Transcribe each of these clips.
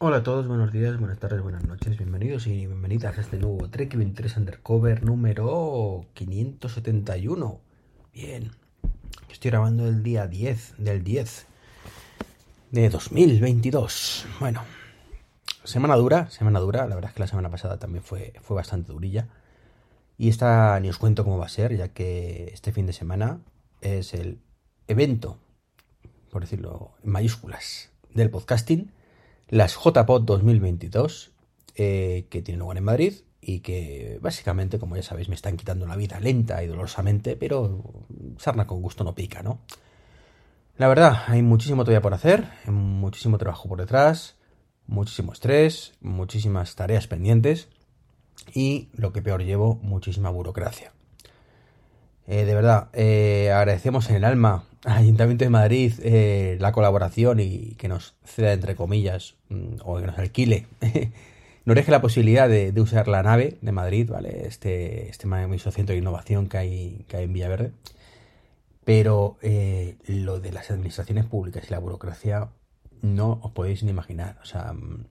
Hola a todos, buenos días, buenas tardes, buenas noches, bienvenidos y bienvenidas a este nuevo Trek 23 Undercover número 571. Bien, estoy grabando el día 10 del 10 de 2022. Bueno, semana dura, semana dura, la verdad es que la semana pasada también fue, fue bastante durilla. Y esta ni os cuento cómo va a ser, ya que este fin de semana es el evento, por decirlo en mayúsculas, del podcasting las JPod 2022 eh, que tienen lugar en Madrid y que básicamente, como ya sabéis, me están quitando la vida lenta y dolorosamente, pero sarna con gusto no pica, ¿no? La verdad, hay muchísimo todavía por hacer, muchísimo trabajo por detrás, muchísimo estrés, muchísimas tareas pendientes y, lo que peor llevo, muchísima burocracia. Eh, de verdad, eh, agradecemos en el alma al Ayuntamiento de Madrid eh, la colaboración y que nos ceda, entre comillas, mm, o que nos alquile, nos deje la posibilidad de, usar la nave de Madrid, ¿vale? Este, este maravilloso centro de innovación que hay, que hay en Villaverde. Pero lo de las administraciones públicas y la burocracia no os podéis ni imaginar. O sea, mm,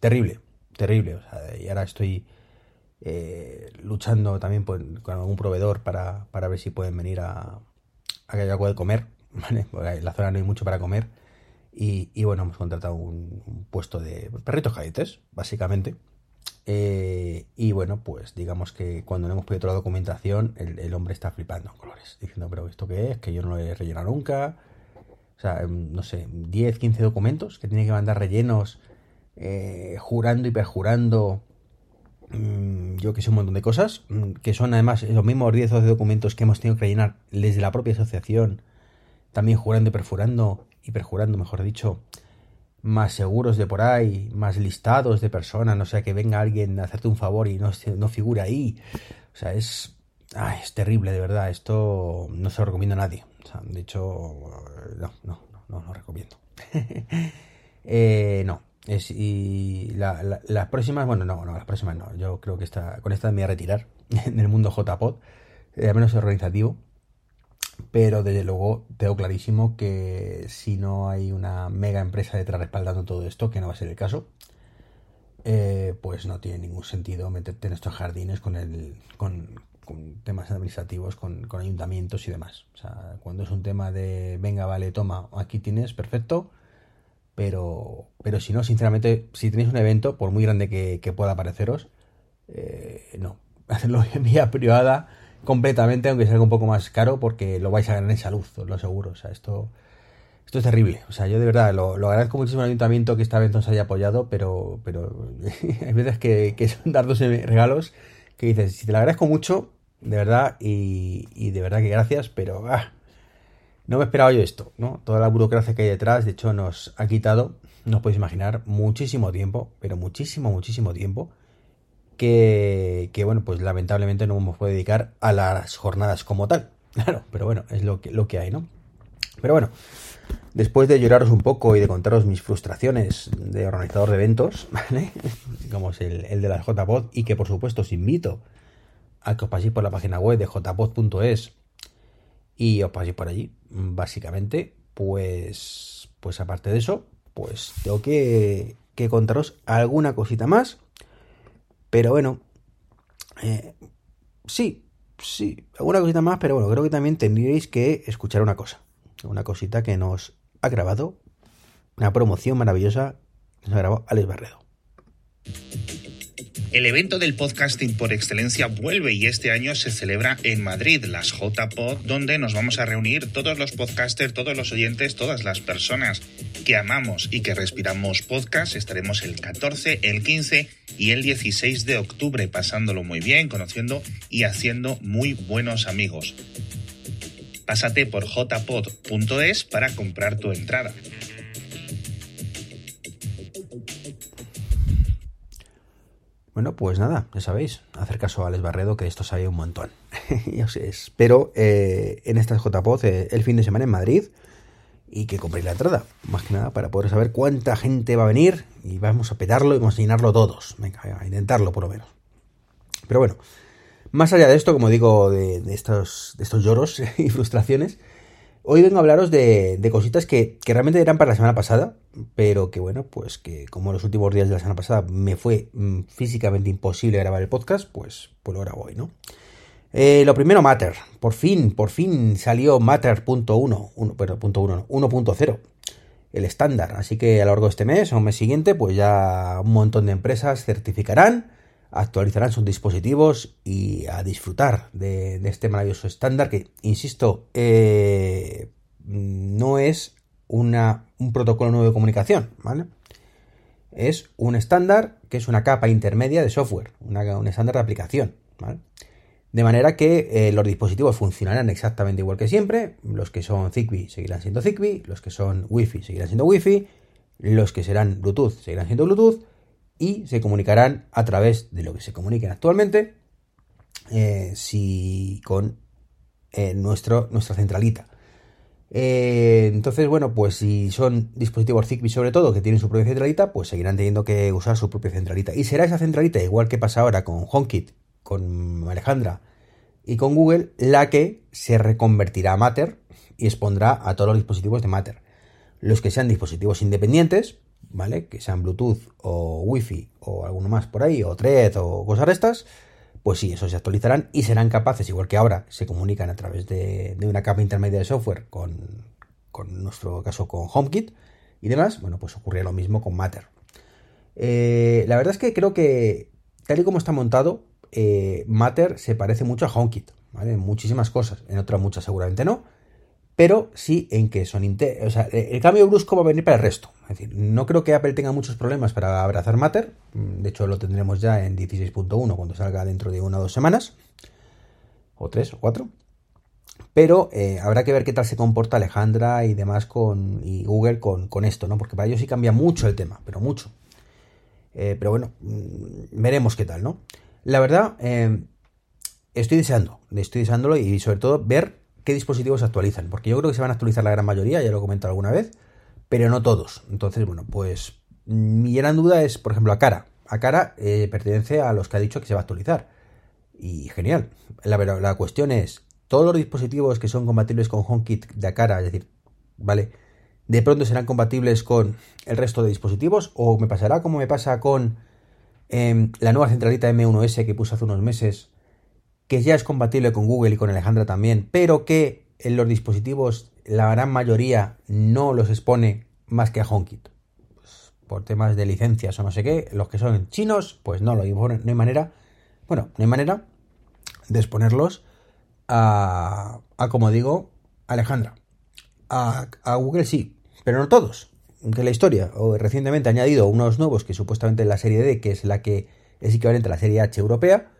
terrible, terrible. O sea, y ahora estoy eh, luchando también con algún proveedor para, ver si pueden venir a, a que haya algo de comer, ¿vale? Porque en la zona no hay mucho para comer. Y, bueno, hemos contratado un, puesto de perritos cadetes, básicamente. Eh, y bueno, pues digamos que cuando le hemos pedido toda la documentación, el, hombre está flipando en colores, diciendo, pero ¿esto qué es? Que yo no lo he rellenado nunca. O sea, em, no sé, 10, 15 documentos que tiene que mandar rellenos, eh, jurando y perjurando yo que sé, un montón de cosas, mm, que son además los mismos 10 o 12 documentos que hemos tenido que rellenar desde la propia asociación, también jurando y perjurando, y perjurando, mejor dicho, más seguros de por ahí, más listados de personas, no sea que venga alguien a hacerte un favor y no, no figure ahí. O sea, es, es terrible, de verdad, esto no se lo recomiendo a nadie. O sea, de hecho, no, no, no, no lo recomiendo. eh, no, es, y las próximas, bueno, no, no, las próximas no. Yo creo que esta, con esta me voy a retirar del mundo JPod, eh, al menos organizativo. Pero desde luego tengo clarísimo que si no hay una mega empresa detrás respaldando todo esto, que no va a ser el caso, eh, pues no tiene ningún sentido meterte en estos jardines con, el, con, temas administrativos, con, con ayuntamientos y demás. O sea, cuando es un tema de, venga, vale, toma, aquí tienes, perfecto pero, pero si no, sinceramente, si tenéis un evento, por muy grande que, pueda pareceros, eh, no. Hacerlo en vía privada completamente, aunque sea un poco más caro, porque lo vais a ganar en salud, os lo aseguro. O sea, esto, esto es terrible. O sea, yo de verdad lo, agradezco muchísimo al ayuntamiento que esta vez nos haya apoyado, pero, pero hay veces que, que son dar dos regalos que dices, si te lo agradezco mucho, de verdad, y, y de verdad que gracias, pero ah, no me esperaba yo esto, ¿no? Toda la burocracia que hay detrás, de hecho, nos ha quitado, no os podéis imaginar, muchísimo tiempo, pero muchísimo, muchísimo tiempo, que, que bueno, pues lamentablemente no hemos podido dedicar a las jornadas como tal. Claro, pero bueno, es lo que, lo que hay, ¿no? Pero bueno, después de lloraros un poco y de contaros mis frustraciones de organizador de eventos, ¿vale? Como es el, el de las JPod, y que por supuesto os invito a que os paséis por la página web de jpod.es y os paséis por allí. Básicamente, pues, pues aparte de eso, pues tengo que, que contaros alguna cosita más. Pero bueno, eh, sí, sí, alguna cosita más, pero bueno, creo que también tendríais que escuchar una cosa. Una cosita que nos ha grabado, una promoción maravillosa nos ha grabado Alex Barredo. El evento del podcasting por excelencia vuelve y este año se celebra en Madrid, las JPod, donde nos vamos a reunir todos los podcasters, todos los oyentes, todas las personas que amamos y que respiramos podcast. Estaremos el 14, el 15 y el 16 de octubre pasándolo muy bien, conociendo y haciendo muy buenos amigos. Pásate por jpod.es para comprar tu entrada. Bueno, pues nada, ya sabéis, hacer caso a Alex Barredo, que esto sabe un montón. Yo sé, espero eh, en estas JPOZ eh, el fin de semana en Madrid y que compréis la entrada, más que nada para poder saber cuánta gente va a venir y vamos a petarlo y vamos a llenarlo todos. Venga, a intentarlo por lo menos. Pero bueno, más allá de esto, como digo, de, estos, de estos lloros y frustraciones, Hoy vengo a hablaros de, cositas que, realmente eran para la semana pasada, pero que bueno, pues que como los últimos días de la semana pasada me fue mm, físicamente imposible grabar el podcast, pues, pues lo grabo hoy, ¿no? Eh, lo primero, Matter. Por fin, por fin salió Matter.1, pero punto 1, 1.0, el estándar. Así que a lo largo de este mes o mes siguiente, pues ya un montón de empresas certificarán, actualizarán sus dispositivos y a disfrutar de, este maravilloso estándar que, insisto, eh, no es una, un protocolo nuevo de comunicación, ¿vale? Es un estándar que es una capa intermedia de software, un estándar de aplicación, ¿vale? De manera que eh, los dispositivos funcionarán exactamente igual que siempre. Los que son Zigbee seguirán siendo Zigbee, los que son Wi-Fi seguirán siendo Wi-Fi, los que serán Bluetooth seguirán siendo Bluetooth y se comunicarán a través de lo que se comuniquen actualmente eh, si con eh, nuestro, nuestra centralita. entonces, bueno, pues si son dispositivos Zigbee sobre todo que tienen su propia centralita, pues seguirán teniendo que usar su propia centralita. Y será esa centralita, igual que pasa ahora con HomeKit con Alejandra y con Google, la que se reconvertirá a Matter y expondrá a todos los dispositivos de Matter. Los que sean dispositivos independientes, ¿vale? Que sean Bluetooth o Wi-Fi o alguno más por ahí, o Thread o cosas de estas, pues sí, esos se actualizarán y serán capaces, igual que ahora se comunican a través de, una capa intermedia de software con, con nuestro caso con HomeKit y demás, bueno, pues ocurrirá lo mismo con Matter. Eh, la verdad es que creo que, tal y como está montado, eh, Matter se parece mucho a HomeKit, ¿vale? En muchísimas cosas, en otras muchas seguramente no, pero sí en que son... O sea, el cambio brusco va a venir para el resto. Es decir, no creo que Apple tenga muchos problemas para abrazar Matter, de hecho lo tendremos ya en 16.1 cuando salga dentro de una o dos semanas, o tres o cuatro. Pero eh, habrá que ver qué tal se comporta Alejandra y demás con y Google con, esto, ¿no? Porque para ellos sí cambia mucho el tema, pero mucho. Eh, pero bueno, mm, veremos qué tal, ¿no? La verdad, eh, estoy deseando, estoy deseándolo y sobre todo ver qué dispositivos se actualizan, porque yo creo que se van a actualizar la gran mayoría, ya lo he comentado alguna vez, pero no todos. Entonces, bueno, pues mi gran duda es, por ejemplo, a cara. A cara eh, pertenece a los que ha dicho que se va a actualizar. Y genial. La, la cuestión es, todos los dispositivos que son compatibles con HomeKit de Acara, es decir, ¿vale? De pronto serán compatibles con el resto de dispositivos o me pasará como me pasa con Em, la nueva centralita M1S que puse hace unos meses, que ya es compatible con Google y con Alejandra también, pero que en los dispositivos la gran mayoría no los expone más que a HomeKit. Pues, por temas de licencias o no sé qué, los que son chinos, pues no no hay manera, bueno, no hay manera de exponerlos a, a como digo, Alejandra. A, Google sí, pero no todos que la historia, o recientemente ha añadido unos nuevos que supuestamente es la serie D, que es la que es equivalente a la serie H europea,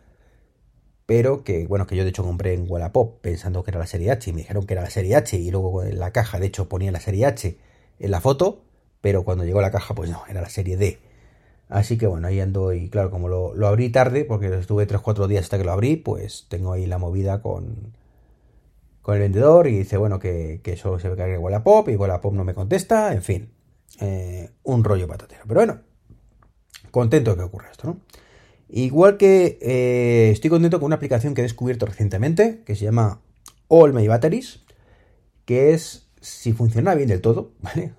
pero que, bueno, que yo de hecho compré en Wallapop pensando que era la serie H y me dijeron que era la serie H y luego en la caja de hecho ponía la serie H en la foto, pero cuando llegó la caja pues no, era la serie D. Así que bueno, ahí ando y claro, como lo, abrí tarde, porque estuve 3-4 días hasta que lo abrí, pues tengo ahí la movida con, con el vendedor y dice, bueno, que, que eso se ve que Wallapop y Wallapop no me contesta, en fin. Eh, un rollo patatero. Pero bueno, contento de que ocurra esto, ¿no? Igual que eh, estoy contento con una aplicación que he descubierto recientemente, que se llama All My Batteries, que es si funciona bien del todo, ¿vale?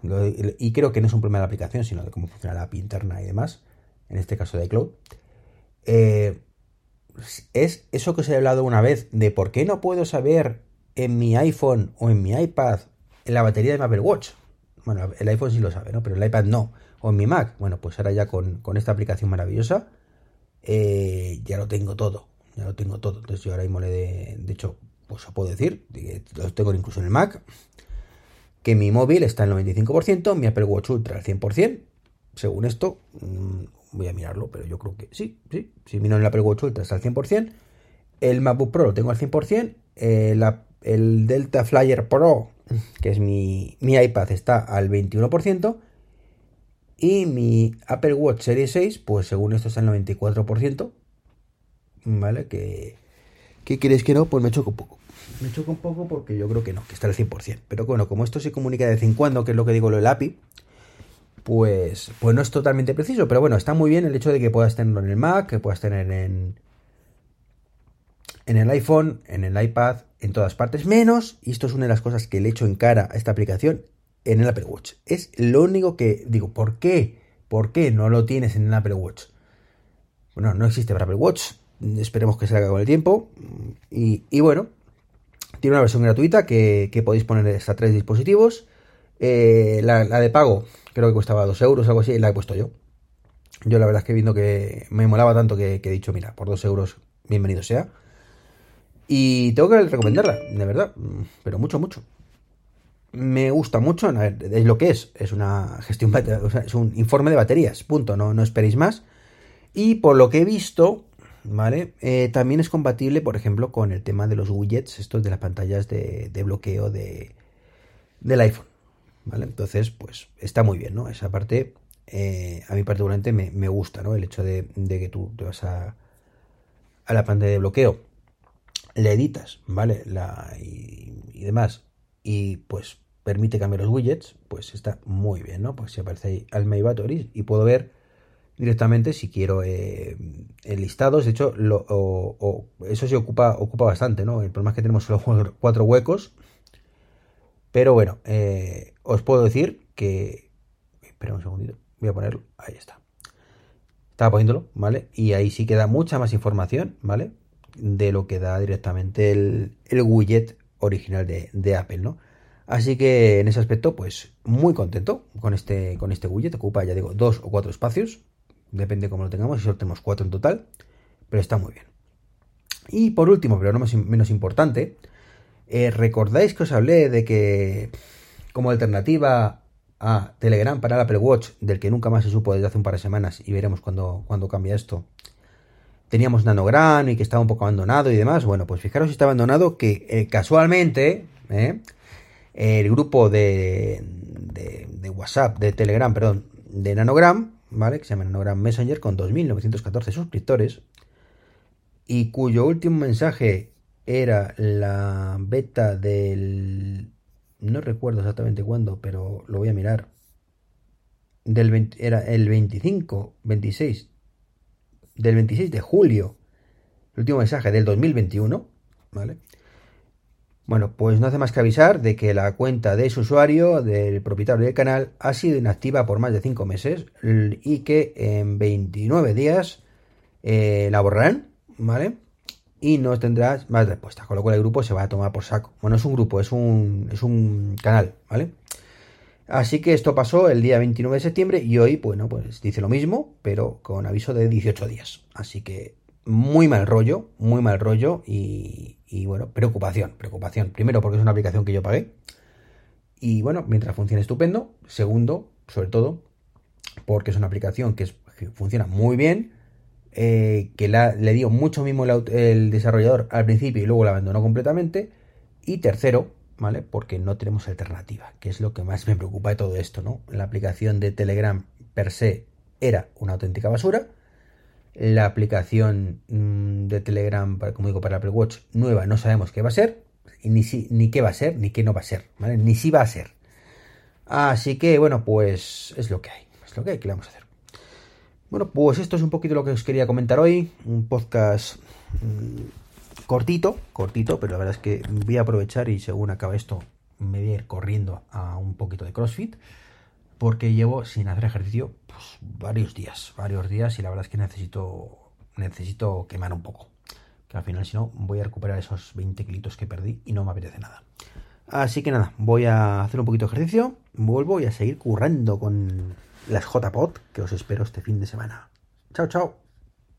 Y creo que no es un problema de la aplicación, sino de cómo funciona la API interna y demás, en este caso de iCloud. Eh, es eso que os he hablado una vez de por qué no puedo saber en mi iPhone o en mi iPad la batería de mi Apple Watch. Bueno, el iPhone sí lo sabe, ¿no? Pero el iPad no. O en mi Mac. Bueno, pues ahora ya con, esta aplicación maravillosa eh, ya lo tengo todo. Ya lo tengo todo. Entonces yo ahora mismo le de, de hecho, pues os puedo decir, lo tengo incluso en el Mac, que mi móvil está al 95%, mi Apple Watch Ultra al 100%. Según esto, mm, voy a mirarlo, pero yo creo que sí, sí. Si miro en el Apple Watch Ultra está al 100%. El MacBook Pro lo tengo al 100%. el Delta Flyer Pro que es mi, iPad, está al 21%. Y mi Apple Watch Series 6, pues según esto está al 94%. ¿Vale? Que, ¿Qué queréis que no? Pues me choco un poco. Me choco un poco porque yo creo que no, que está al 100%. Pero bueno, como esto se comunica de vez en cuando, que es lo que digo lo del API, pues, pues no es totalmente preciso. Pero bueno, está muy bien el hecho de que puedas tenerlo en el Mac, que puedas tener en, en el iPhone, en el iPad, en todas partes, menos, y esto es una de las cosas que le echo en cara a esta aplicación, en el Apple Watch. Es lo único que digo, ¿por qué? ¿Por qué no lo tienes en el Apple Watch? Bueno, no existe para Apple Watch, esperemos que se haga con el tiempo, y, bueno, tiene una versión gratuita que, podéis poner hasta tres dispositivos. Eh, la, de pago creo que costaba 2 euros, algo así, y la he puesto yo. Yo la verdad es que viendo que me molaba tanto que, he dicho, mira, por 2 euros, bienvenido sea. Y tengo que recomendarla, de verdad, pero mucho, mucho. Me gusta mucho, es lo que es, es una gestión, es un informe de baterías, punto, no, no esperéis más. Y por lo que he visto, ¿vale? Eh, también es compatible, por ejemplo, con el tema de los widgets, estos de las pantallas de, bloqueo de, del iPhone, ¿vale? Entonces, pues está muy bien, ¿no? Esa parte eh, a mí particularmente me, gusta, ¿no? El hecho de, que tú te vas a, a la pantalla de bloqueo, le editas, ¿vale? La, y, demás, y pues permite cambiar los widgets, pues está muy bien, ¿no? Pues si aparece ahí al My Batteries y puedo ver directamente si quiero eh, listados, de hecho, o, eso sí ocupa, ocupa bastante, ¿no? El problema es que tenemos solo cuatro huecos, pero bueno, eh, os puedo decir que... Espera un segundito voy a ponerlo, ahí está. Estaba poniéndolo, ¿vale? Y ahí sí queda mucha más información, ¿vale? De lo que da directamente el, widget original de, Apple, ¿no? Así que en ese aspecto, pues muy contento con este, con este widget. Ocupa, ya digo, dos o cuatro espacios. Depende cómo lo tengamos. Si solo tenemos cuatro en total. Pero está muy bien. Y por último, pero no menos importante, eh, ¿recordáis que os hablé de que como alternativa a Telegram para el Apple Watch, del que nunca más se supo desde hace un par de semanas y veremos cuando, cuando cambia esto. Teníamos Nanogram y que estaba un poco abandonado y demás. Bueno, pues fijaros si está abandonado que eh, casualmente eh, el grupo de, de, WhatsApp, de Telegram, perdón, de Nanogram, ¿vale? Que se llama Nanogram Messenger con 2.914 suscriptores y cuyo último mensaje era la beta del no recuerdo exactamente cuándo, pero lo voy a mirar. Del era el 25, 26, del 26 de julio, el último mensaje del 2021, ¿vale? Bueno, pues no hace más que avisar de que la cuenta de ese usuario, del propietario del canal, ha sido inactiva por más de 5 meses y que en 29 días eh, la borrarán, ¿vale? y no tendrás más respuestas, con lo cual el grupo se va a tomar por saco. Bueno, es un grupo, es un, es un canal, ¿vale? Así que esto pasó el día 29 de septiembre y hoy, bueno, pues dice lo mismo, pero con aviso de 18 días. Así que muy mal rollo, muy mal rollo y, bueno, preocupación, preocupación. Primero porque es una aplicación que yo pagué y bueno, mientras funciona estupendo. Segundo, sobre todo, porque es una aplicación que, que funciona muy bien eh, que le dio mucho mismo el, desarrollador al principio y luego la abandonó completamente. Y tercero, ¿vale? Porque no tenemos alternativa, que es lo que más me preocupa de todo esto, ¿no? La aplicación de Telegram per se era una auténtica basura. La aplicación mm, de Telegram, como digo, para Apple Watch nueva, no sabemos qué va a ser, ni, si, ni qué va a ser, ni qué no va a ser, ¿vale? Ni si va a ser. Así que, bueno, pues es lo que hay, es lo que hay, ¿qué le vamos a hacer? Bueno, pues esto es un poquito lo que os quería comentar hoy. Un podcast mm, cortito, cortito, pero la verdad es que voy a aprovechar y según acabe esto me voy a ir corriendo a un poquito de CrossFit porque llevo sin hacer ejercicio pues, varios días, varios días y la verdad es que necesito necesito quemar un poco. Que al final si no voy a recuperar esos 20 kilitos que perdí y no me apetece nada. Así que nada, voy a hacer un poquito de ejercicio, vuelvo y a seguir currando con las JPod que os espero este fin de semana. Chao, chao.